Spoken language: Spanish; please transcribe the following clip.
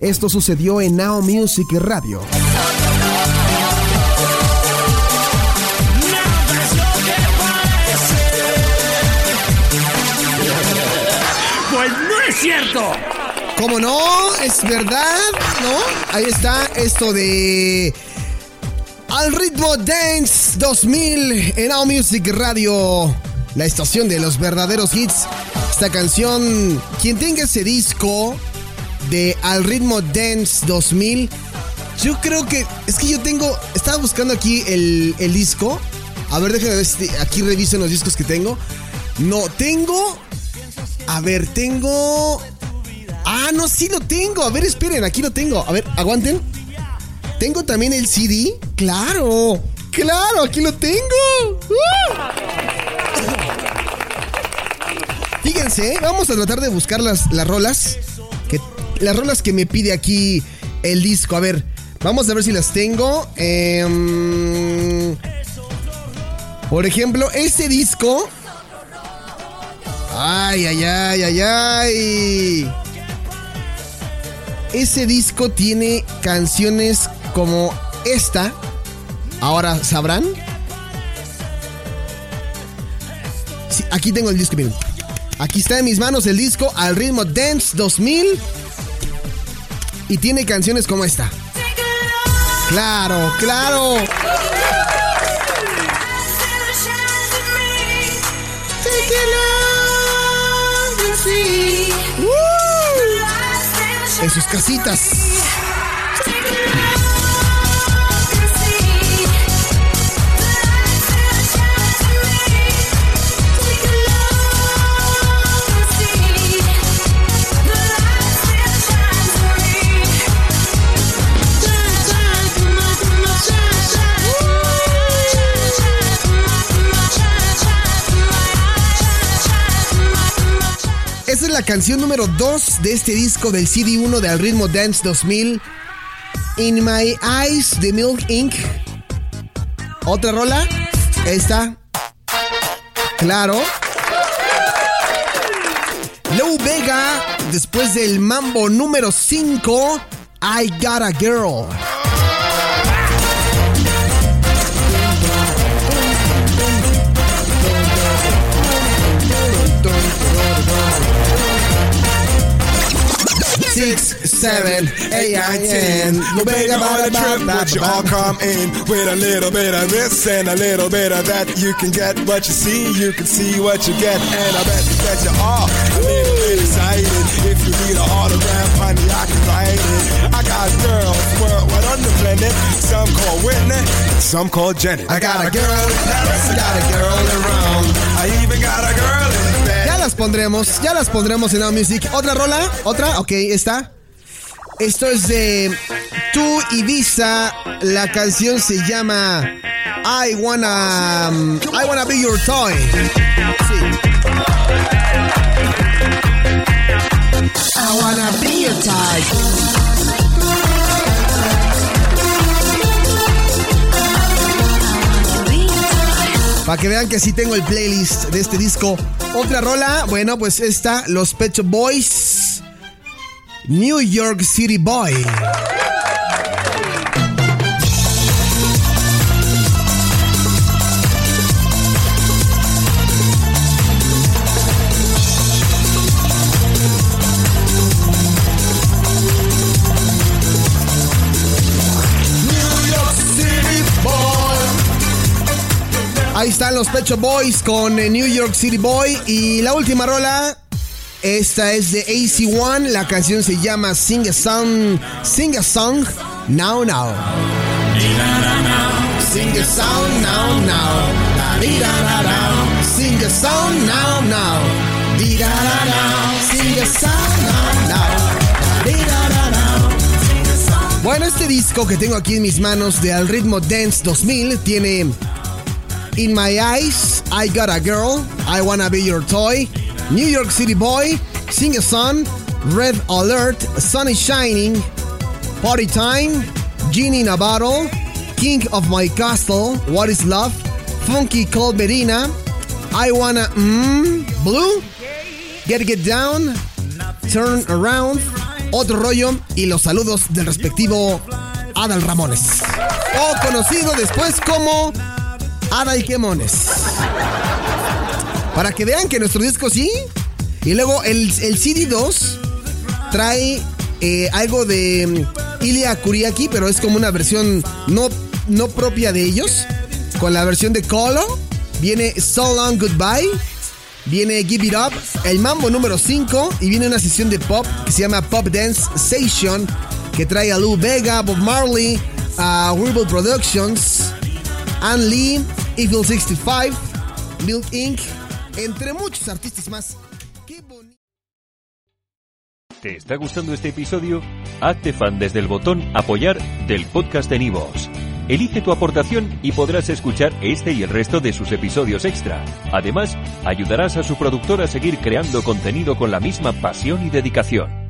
Esto sucedió en Now Music Radio. Pues no es cierto. ¿Cómo no? Es verdad, ¿no? Ahí está esto de Al ritmo Dance 2000 en Now Music Radio, la estación de los verdaderos hits. Esta canción, quien tenga ese disco de Al ritmo Dance 2000, yo creo que es que yo tengo, estaba buscando aquí el, el disco. A ver, déjenme ver si aquí revisen los discos que tengo. No, tengo. A ver, tengo. Ah, no, sí lo tengo. A ver, esperen, aquí lo tengo. A ver, aguanten. Tengo también el CD. Claro, claro, aquí lo tengo. ¡Uh! Fíjense, vamos a tratar de buscar las, las rolas. Las rolas que me pide aquí el disco. A ver, vamos a ver si las tengo. Em, por ejemplo, este disco. Ay, ay, ay, ay, ay. Ese disco tiene canciones como esta. Ahora sabrán. Aquí tengo el disco, miren. Aquí está en mis manos el disco al ritmo Dance 2000. Y tiene canciones como esta. Claro, claro. ¡Uh! En sus casitas. La canción número 2 de este disco del CD1 de Al Ritmo Dance 2000. In My Eyes de Milk Inc. Otra rola. Esta. Claro. Low Vega. Después del mambo número 5. I Got a Girl. Six, seven, eight, nine, ten. You beg about a trip, would you all come in with a little bit of this and a little bit of that? You can get what you see, you can see what you get, and I bet that you are a little bit excited. If you need an autograph, honey, I can write it. I got girls worldwide on the planet, some call Whitney, some call Jenny. I got a girl in Paris, I got a girl in Rome, I even got a pondremos, ya las pondremos en Now Music. ¿Otra rola? ¿Otra? Ok, esta. Esto es de Tu Ibiza. La canción se llama I Wanna, um, I wanna Be Your Toy. I wanna be your toy. Para que vean que sí tengo el playlist de este disco. Otra rola, bueno, pues esta, Los Pet Shop Boys. New York City Boy. Ahí están los Pet Shop Boys con eh, New York City Boy. Y la última rola, esta es de AC1. La canción se llama Sing a Song, Sing a Song Now Now. Sing a song now now. Sing a song now now. Sing a song now now. Bueno, este disco que tengo aquí en mis manos de Al Ritmo Dance 2000 tiene In My Eyes, I Got a Girl, I Wanna Be Your Toy, New York City Boy, Sing a Song, Red Alert, Sun is Shining, Party Time, Genie in a Bottle, King of My Castle, What is Love, Funky Cold I Wanna Mmm, Blue, Get Get Down, Turn Around, Otro Rollo y los saludos del respectivo Adal Ramones. O conocido después como Adal Quemones. Para que vean que nuestro disco sí. Y luego el, el CD2 trae eh, algo de mm, Ilya Kuriaki, pero es como una versión no, no propia de ellos. Con la versión de Colo. Viene So Long Goodbye. Viene Give It Up. El mambo número 5. Y viene una sesión de pop que se llama Pop Dance Station. Que trae a Lou Vega, Bob Marley, a Weeble Productions, Ann Lee, Evil 65, Milk Inc., entre muchos artistas más. ¿Te está gustando este episodio? Hazte fan desde el botón Apoyar del podcast de Nivos. Elige tu aportación y podrás escuchar este y el resto de sus episodios extra. Además, ayudarás a su productor a seguir creando contenido con la misma pasión y dedicación.